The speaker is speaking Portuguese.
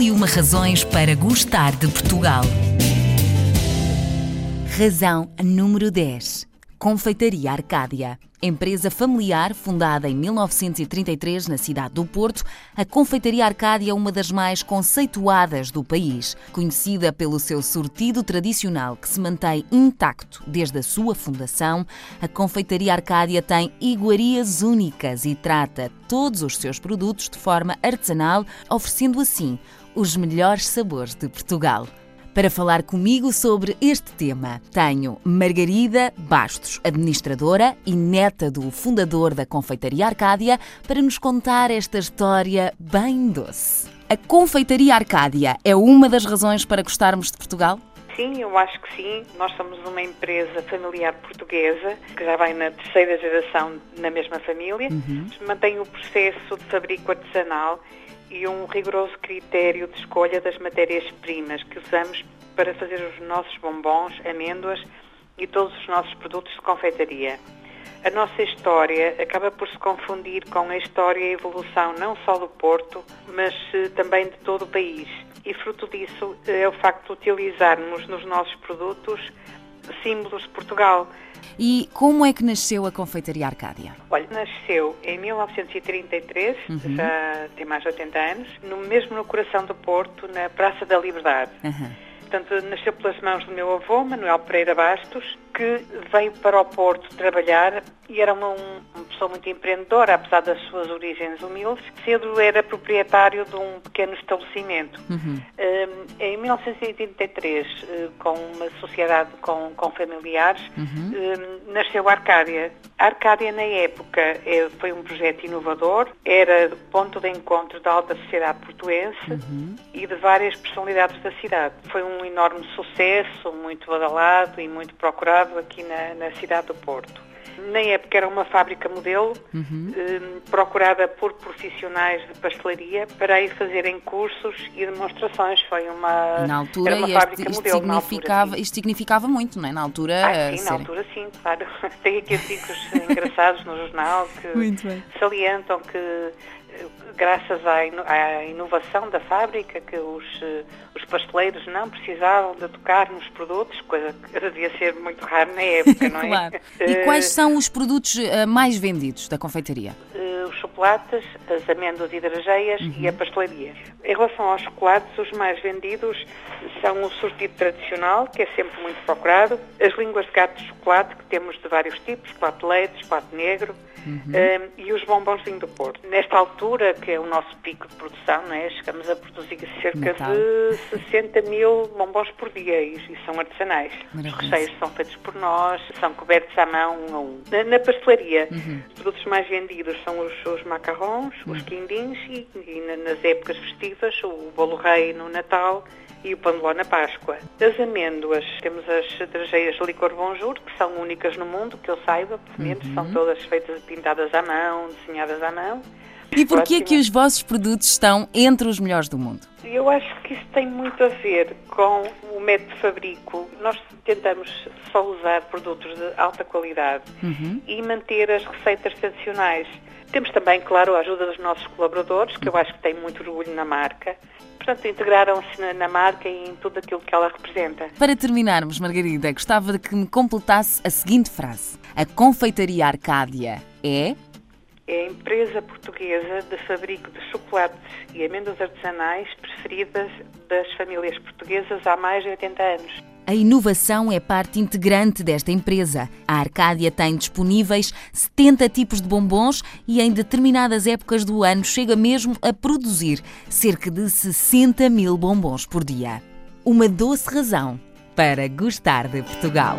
E uma razões para gostar de Portugal. Razão número 10. Confeitaria Arcádia. Empresa familiar fundada em 1933 na cidade do Porto, a Confeitaria Arcádia é uma das mais conceituadas do país. Conhecida pelo seu sortido tradicional que se mantém intacto desde a sua fundação, a Confeitaria Arcádia tem iguarias únicas e trata todos os seus produtos de forma artesanal, oferecendo assim os melhores sabores de Portugal. Para falar comigo sobre este tema, tenho Margarida Bastos, administradora e neta do fundador da Confeitaria Arcádia, para nos contar esta história bem doce. A Confeitaria Arcádia é uma das razões para gostarmos de Portugal? Sim, eu acho que sim. Nós somos uma empresa familiar portuguesa que já vai na terceira geração na mesma família. Uhum. Mantém o processo de fabrico artesanal e um rigoroso critério de escolha das matérias-primas que usamos para fazer os nossos bombons, amêndoas e todos os nossos produtos de confeitaria. A nossa história acaba por se confundir com a história e a evolução não só do Porto, mas eh, também de todo o país. E fruto disso é o facto de utilizarmos nos nossos produtos símbolos de Portugal. E como é que nasceu a Confeitaria Arcádia? Olha, nasceu em 1933, uhum. já tem mais de 80 anos, no, mesmo no coração do Porto, na Praça da Liberdade. Uhum. Portanto, nasceu pelas mãos do meu avô, Manuel Pereira Bastos, que veio para o Porto trabalhar e era uma, pessoa muito empreendedora, apesar das suas origens humildes. Cedo era proprietário de um pequeno estabelecimento. Uhum. Um, em 1983, eh, com uma sociedade com, com familiares, uhum. um, nasceu a Arcádia. A Arcádia, na época, é, foi um projeto inovador, era ponto de encontro da alta sociedade portuense uhum. e de várias personalidades da cidade. Foi um enorme sucesso, muito badalado e muito procurado aqui na, na cidade do Porto. Na época era uma fábrica modelo, uhum. eh, procurada por profissionais de pastelaria para ir fazerem cursos e demonstrações. Foi uma, na altura, uma fábrica isto, modelo. Significava, altura, isto significava muito, não é? Na altura. Ah, sim, na altura sim, claro. Tem aqui artigos engraçados no jornal que salientam que graças à inovação da fábrica, que os, eh, os pasteleiros não precisavam de tocar nos produtos, coisa que devia ser muito raro na época, não é? claro. E quais são os produtos eh, mais vendidos da confeitaria? Chocolates, as amêndoas e drageias uhum. e a pastelaria. Em relação aos chocolates, os mais vendidos são o sortido tradicional, que é sempre muito procurado, as línguas de gato de chocolate, que temos de vários tipos, chocolate leite, chocolate negro, uhum. um, e os bombons do Porto. Nesta altura, que é o nosso pico de produção, não é? chegamos a produzir cerca Natal. de 60 mil bombons por dia e, e são artesanais. Os recheios são feitos por nós, são cobertos à mão um a um. Na, na pastelaria, uhum. os produtos mais vendidos são os, os macarrons, uhum. os quindins e, e, nas épocas festivas o bolo rei no Natal e o pão de ló na Páscoa. Das amêndoas, temos as drageias de licor bonjour, que são únicas no mundo, que eu saiba, pelo menos, uhum. são todas feitas pintadas à mão, desenhadas à mão. E porquê é que os vossos produtos estão entre os melhores do mundo? Eu acho que isso tem muito a ver com o método de fabrico. Nós tentamos só usar produtos de alta qualidade uhum. e manter as receitas tradicionais. Temos também, claro, a ajuda dos nossos colaboradores, que eu acho que têm muito orgulho na marca. Portanto, integraram-se na, na, marca e em tudo aquilo que ela representa. Para terminarmos, Margarida, gostava de que me completasse a seguinte frase: A confeitaria Arcádia é é a empresa portuguesa de fabrico de chocolates e amêndoas artesanais preferidas das famílias portuguesas há mais de 80 anos. A inovação é parte integrante desta empresa. A Arcádia tem disponíveis 70 tipos de bombons e em determinadas épocas do ano chega mesmo a produzir cerca de 60 mil bombons por dia. Uma doce razão para gostar de Portugal.